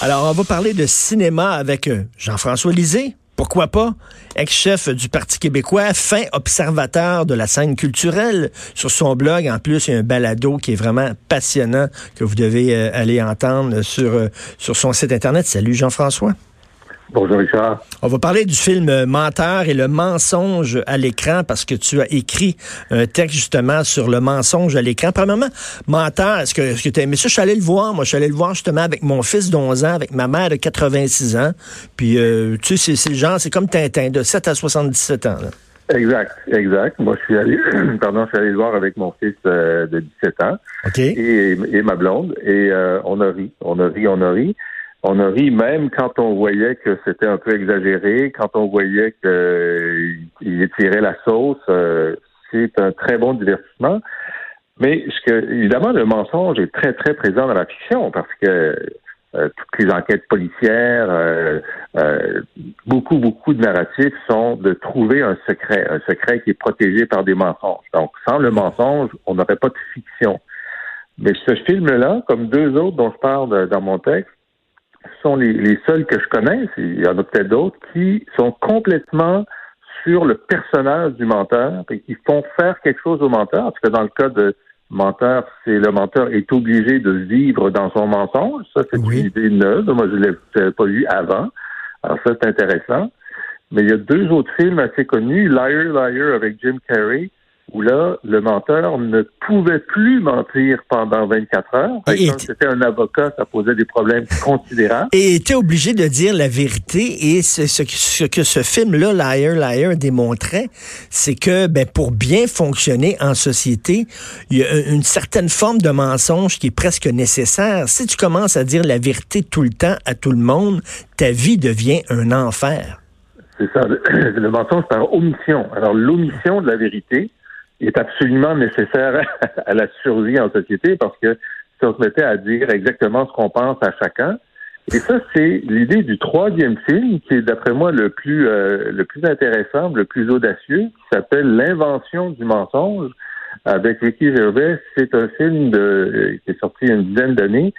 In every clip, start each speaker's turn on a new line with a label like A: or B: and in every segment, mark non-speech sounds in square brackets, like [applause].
A: Alors, on va parler de cinéma avec euh, Jean-François Lisée. Pourquoi pas? Ex-chef du Parti québécois, fin observateur de la scène culturelle. Sur son blog, en plus, il y a un balado qui est vraiment passionnant que vous devez euh, aller entendre euh, sur son site Internet. Salut Jean-François.
B: Bonjour Richard.
A: On va parler du film Menteur et le mensonge à l'écran parce que tu as écrit un texte justement sur le mensonge à l'écran. Premièrement, Menteur, est-ce que, est-ce que tu as aimé ça? Je suis allé le voir. Moi, je suis allé le voir justement avec mon fils d'11 ans, avec ma mère de 86 ans. Puis, euh, tu sais, c'est genre, c'est comme Tintin, de 7 à 77 ans.
B: Exact, exact. Moi, je suis allé, [clears throat] pardon, je suis allé le voir avec mon fils euh, de 17 ans
A: OK.
B: et, et ma blonde. Et euh, on a ri, on a ri, on a ri. On a ri même quand on voyait que c'était un peu exagéré, quand on voyait qu'il étirait la sauce. euh, c'est un très bon divertissement. Mais ce que, évidemment, le mensonge est très, très présent dans la fiction parce que euh, toutes les enquêtes policières, euh, euh, beaucoup, beaucoup de narratifs sont de trouver un secret, un secret qui est protégé par des mensonges. Donc, sans le mensonge, on n'aurait pas de fiction. Mais ce film-là, comme deux autres dont je parle dans mon texte, sont les, les seuls que je connais, il y en a peut-être d'autres, qui sont complètement sur le personnage du menteur et qui font faire quelque chose au menteur, parce que dans le cas de menteur, c'est le menteur est obligé de vivre dans son mensonge. Ça, c'est
A: Oui.
B: une idée neuve. Moi, je ne l'avais pas vu avant. Alors ça, c'est intéressant. Mais il y a deux autres films assez connus, Liar, Liar avec Jim Carrey, où là, le menteur ne pouvait plus mentir pendant 24 heures.
A: Et-
B: Quand c'était un avocat, ça posait des problèmes [laughs] considérables.
A: Et était obligé de dire la vérité. Et ce, ce, que- ce que ce film-là, Liar, Liar, démontrait, c'est que ben, pour bien fonctionner en société, il y a une certaine forme de mensonge qui est presque nécessaire. Si tu commences à dire la vérité tout le temps à tout le monde, ta vie devient un enfer.
B: C'est ça, le, [clears throat] le mensonge par omission. Alors, l'omission de la vérité est absolument nécessaire [laughs] à la survie en société parce que si on se mettait à dire exactement ce qu'on pense à chacun, et ça, c'est l'idée du troisième film qui est, d'après moi, le plus euh, le plus intéressant, le plus audacieux, qui s'appelle L'invention du mensonge avec Ricky Gervais. C'est un film de, euh, qui est sorti il y a une dizaine d'années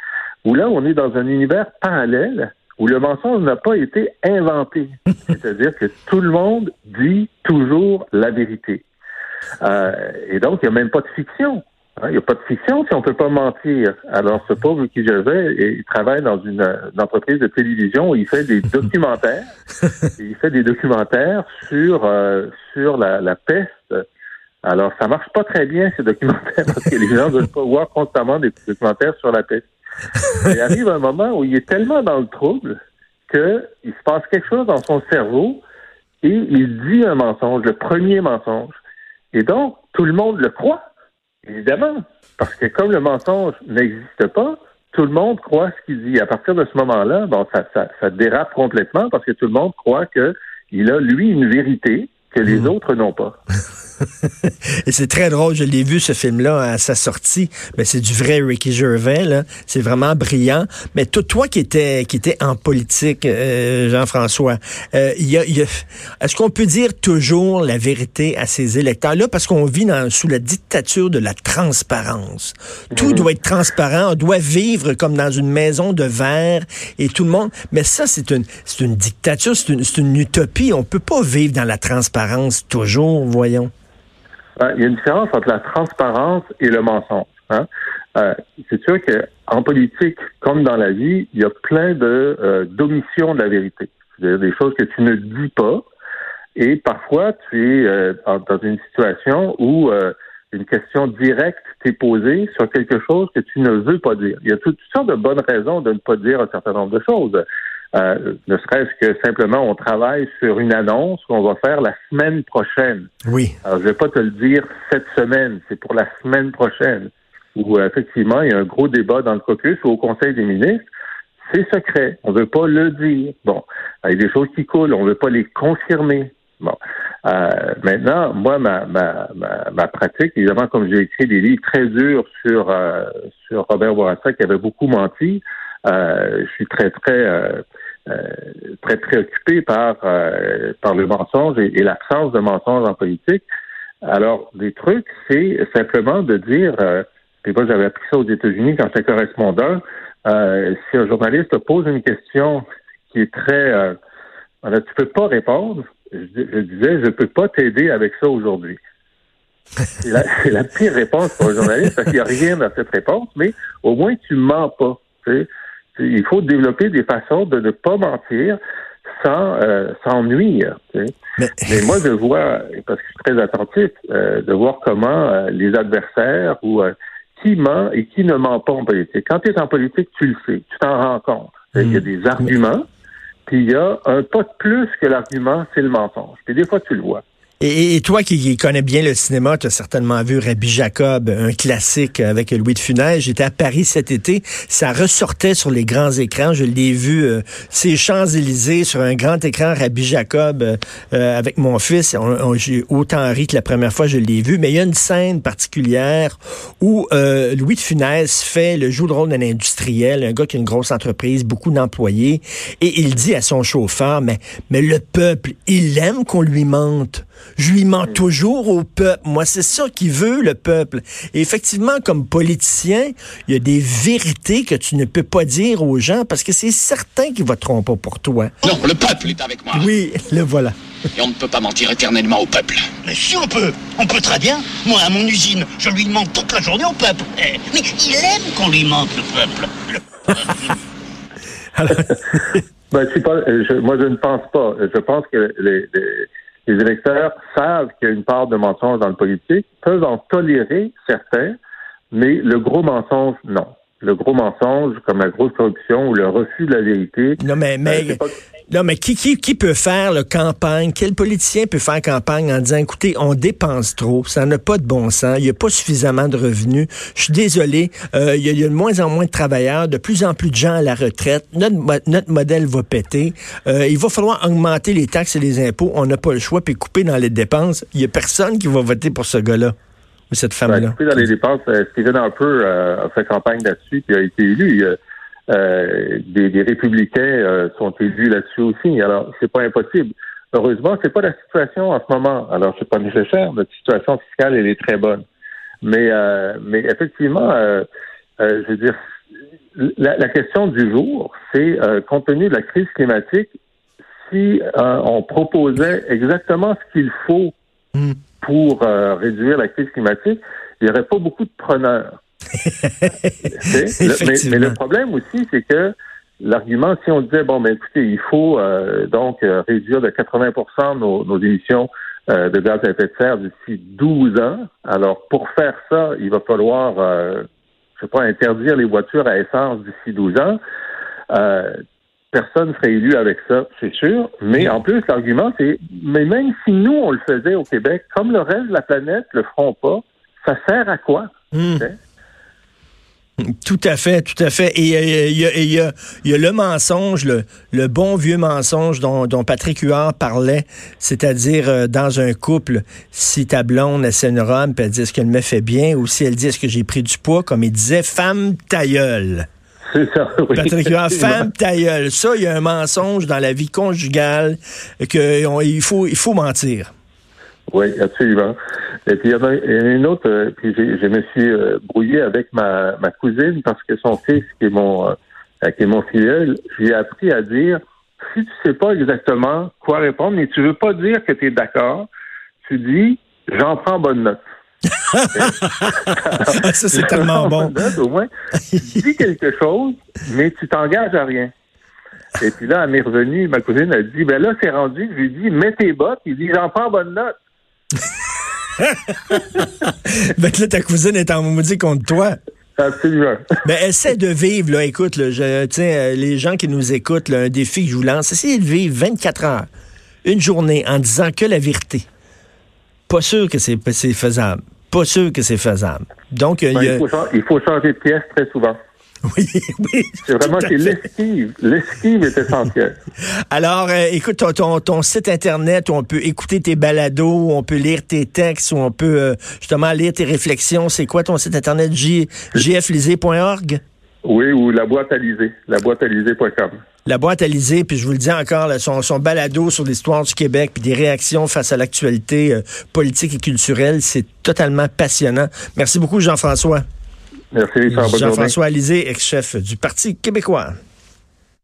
B: où là, on est dans un univers parallèle où le mensonge n'a pas été inventé. [laughs] C'est-à-dire que tout le monde dit toujours la vérité. Euh, et donc, il n'y a même pas de fiction. hein. Il n'y a pas de fiction si on ne peut pas mentir. Alors, ce pauvre qui Gervais, il travaille dans une, une entreprise de télévision où il fait des [laughs] documentaires. Et il fait des documentaires sur, euh, sur la, la peste. Alors, ça marche pas très bien, ces documentaires, parce que les gens ne veulent pas voir constamment des documentaires sur la peste. Il arrive un moment où il est tellement dans le trouble qu'il se passe quelque chose dans son cerveau et il dit un mensonge, le premier mensonge. Et donc, tout le monde le croit, évidemment. Parce que comme le mensonge n'existe pas, tout le monde croit ce qu'il dit. À partir de ce moment-là, bon, ça, ça, ça dérape complètement parce que tout le monde croit qu'il a, lui, une vérité que les autres n'ont pas. [laughs]
A: Et c'est très drôle, je l'ai vu ce film-là à sa sortie. Mais c'est du vrai Ricky Gervais, là. C'est vraiment brillant. Mais toi, toi qui étais qui était en politique, euh, Jean-François, euh, y a, y a- est-ce qu'on peut dire toujours la vérité à ses électeurs là parce qu'on vit dans, sous la dictature de la transparence. Tout doit être transparent, on doit vivre comme dans une maison de verre et tout le monde. Mais ça, c'est une c'est une dictature, c'est une, c'est une utopie. On peut pas vivre dans la transparence toujours, voyons.
B: Ouais, Il y a une différence entre la transparence et le mensonge. Hein? Euh, c'est sûr que en politique, comme dans la vie, il y a plein de euh, d'omissions de la vérité. C'est-à-dire des choses que tu ne dis pas. Et parfois, tu es euh, dans une situation où une question directe t'est posée sur quelque chose que tu ne veux pas dire. Il y a toutes sortes de bonnes raisons de ne pas dire un certain nombre de choses. Euh, ne serait-ce que simplement on travaille sur une annonce qu'on va faire la semaine prochaine.
A: Oui.
B: Alors, je vais pas te le dire cette semaine, c'est pour la semaine prochaine, où euh, effectivement, il y a un gros débat dans le caucus ou au Conseil des ministres. C'est secret. On veut pas le dire. Bon. Il y a des choses qui coulent. On veut pas les confirmer. Bon. Euh, maintenant, moi, ma, ma, ma, ma pratique, évidemment, comme j'ai écrit des livres très durs sur, euh, sur Robert Bourassa, qui avait beaucoup menti, euh, je suis très, très, euh, très préoccupé par, euh, par le mensonge et, et l'absence de mensonge en politique. Alors, des trucs, c'est simplement de dire, euh, puis moi j'avais appris ça aux États-Unis quand j'étais correspondant, euh, si un journaliste te pose une question qui est très... Euh, tu peux pas répondre, je, disais, je peux pas t'aider avec ça aujourd'hui. [laughs] C'est la, pire réponse pour un journaliste parce qu'il n'y a rien dans cette réponse, mais au moins tu mens pas. Il faut développer des façons de ne pas mentir sans, euh, sans nuire. Mais... [laughs] moi, je vois, parce que je suis très attentif, euh, de voir comment euh, les adversaires ou euh, qui ment et qui ne ment pas en politique. Quand tu es en politique, tu le sais, tu t'en rends compte. Il y a mm. des arguments, puis il y a un pas de plus que l'argument, c'est le mensonge. Puis des fois, tu le vois.
A: Et, toi qui connais bien le cinéma, tu as certainement vu Rabbi Jacob, un classique avec Louis de Funès. J'étais à Paris cet été. Ça ressortait sur les grands écrans. Je l'ai vu, euh, ces Champs-Élysées sur un grand écran, Rabbi Jacob, euh, euh, avec mon fils. J'ai autant ri que la première fois je l'ai vu. Mais il y a une scène particulière où Louis de Funès fait le jeu de rôle d'un industriel, un gars qui a une grosse entreprise, beaucoup d'employés. Et il dit à son chauffeur, mais, mais le peuple, il aime qu'on lui mente. Je lui mens toujours au peuple. Moi, c'est ça qu'il veut, le peuple. Et effectivement, comme politicien, il y a des vérités que tu ne peux pas dire aux gens parce que c'est certain qu'ils voteront pas pour toi.
C: Non, le peuple est avec moi.
A: Oui, le voilà.
C: Et on ne peut pas mentir éternellement au peuple.
D: Mais si on peut, on peut très bien. Moi, à mon usine, je lui mens toute la journée au peuple. Eh, mais il aime qu'on lui mente, le peuple. [laughs] [laughs]
B: ben, pas, je, moi, je ne pense pas. Je pense que les les électeurs savent qu'il y a une part de mensonge dans le politique, peuvent en tolérer certains, mais le gros mensonge, non. Le gros mensonge, comme la grosse corruption ou le refus de la vérité.
A: Non, mais, mais euh, non, mais qui, qui, qui peut faire le campagne? Quel politicien peut faire campagne en disant, écoutez, on dépense trop, ça n'a pas de bon sens, il n'y a pas suffisamment de revenus, je suis désolé, euh, il, y a, de moins en moins de travailleurs, de plus en plus de gens à la retraite, notre, notre modèle va péter, euh, il va falloir augmenter les taxes et les impôts, on n'a pas le choix, puis couper dans les dépenses. Il n'y a personne qui va voter pour ce gars-là. Cette ben, femme-là.
B: dans les dépenses, euh, Stephen Harper a fait campagne là-dessus, puis a été élu. Euh, des, républicains euh, sont élus là-dessus aussi. Alors, c'est pas impossible. Heureusement, c'est pas la situation en ce moment. Alors, c'est pas nécessaire. Notre situation fiscale, elle est très bonne. Mais, euh, mais effectivement, je veux dire, la, question du jour, c'est compte tenu de la crise climatique, si on proposait exactement ce qu'il faut pour réduire la crise climatique, il n'y aurait pas beaucoup de preneurs. [laughs] Mais, le problème aussi, c'est que l'argument, si on disait, bon, ben écoutez, il faut euh, donc euh, réduire de 80 nos, nos émissions euh, de gaz à effet de serre d'ici 12 ans, alors pour faire ça, il va falloir, je sais pas, interdire les voitures à essence d'ici 12 ans. Personne ne serait élu avec ça, c'est sûr. Mais en plus, l'argument, c'est, mais même si nous, on le faisait au Québec, comme le reste de la planète le feront pas, ça sert à quoi? Hmm.
A: Tout à fait, tout à fait. Et euh, il y, a, le mensonge, le, bon vieux mensonge dont, Patrick Huard parlait, c'est-à-dire euh, dans un couple, si ta blonde essaie une robe, puis elle dit ce qu'elle me fait bien, ou si elle dit est-ce que j'ai pris du poids, comme il disait, femme tailleule.
B: C'est ça, [laughs] oui.
A: Patrick Huard, femme tailleule. Ça, il y a un mensonge dans la vie conjugale qu'il faut, il faut mentir.
B: Oui, absolument. Et puis il y en a, une autre, euh, puis je me suis euh, brouillé avec ma, ma cousine parce que son fils, qui est mon, euh, qui est mon filleul, j'ai appris à dire si tu sais pas exactement quoi répondre, mais tu veux pas dire que tu es d'accord, tu dis j'en prends bonne note.
A: Ça, c'est tellement bon. [laughs]
B: au moins, tu dis quelque chose, mais tu t'engages à rien. Et puis là, elle m'est revenue, ma cousine a dit, ben là, c'est rendu, je lui ai dit, mets tes bottes, il dit, j'en prends bonne note. [laughs]
A: ben là, ta cousine est en maudit contre toi.
B: Absolument.
A: Ben, essaie de vivre, là, écoute, là, je, tiens, euh, les gens qui nous écoutent, là, un défi que je vous lance, essayez de vivre 24 heures, une journée, en disant que la vérité. Pas sûr que c'est faisable. Pas sûr que c'est faisable. Donc,
B: ben, il, faut, il faut changer de pièce très souvent. [laughs]
A: Oui, oui.
B: C'est vraiment l'esquive. L'esquive est essentielle. [laughs]
A: Alors, euh, écoute, ton, ton, site Internet où on peut écouter tes balados, on peut lire tes textes, où on peut euh, justement lire tes réflexions. C'est quoi ton site Internet? jflisé.org?
B: Oui, ou la boîte à liser, la boîte à liser.com.
A: La boîte à liser, puis je vous le dis encore, son, son balado sur l'histoire du Québec, puis des réactions face à l'actualité euh, politique et culturelle, c'est totalement passionnant. Merci beaucoup, Jean-François.
B: Merci.
A: Jean-François Alizé, ex-chef du Parti québécois.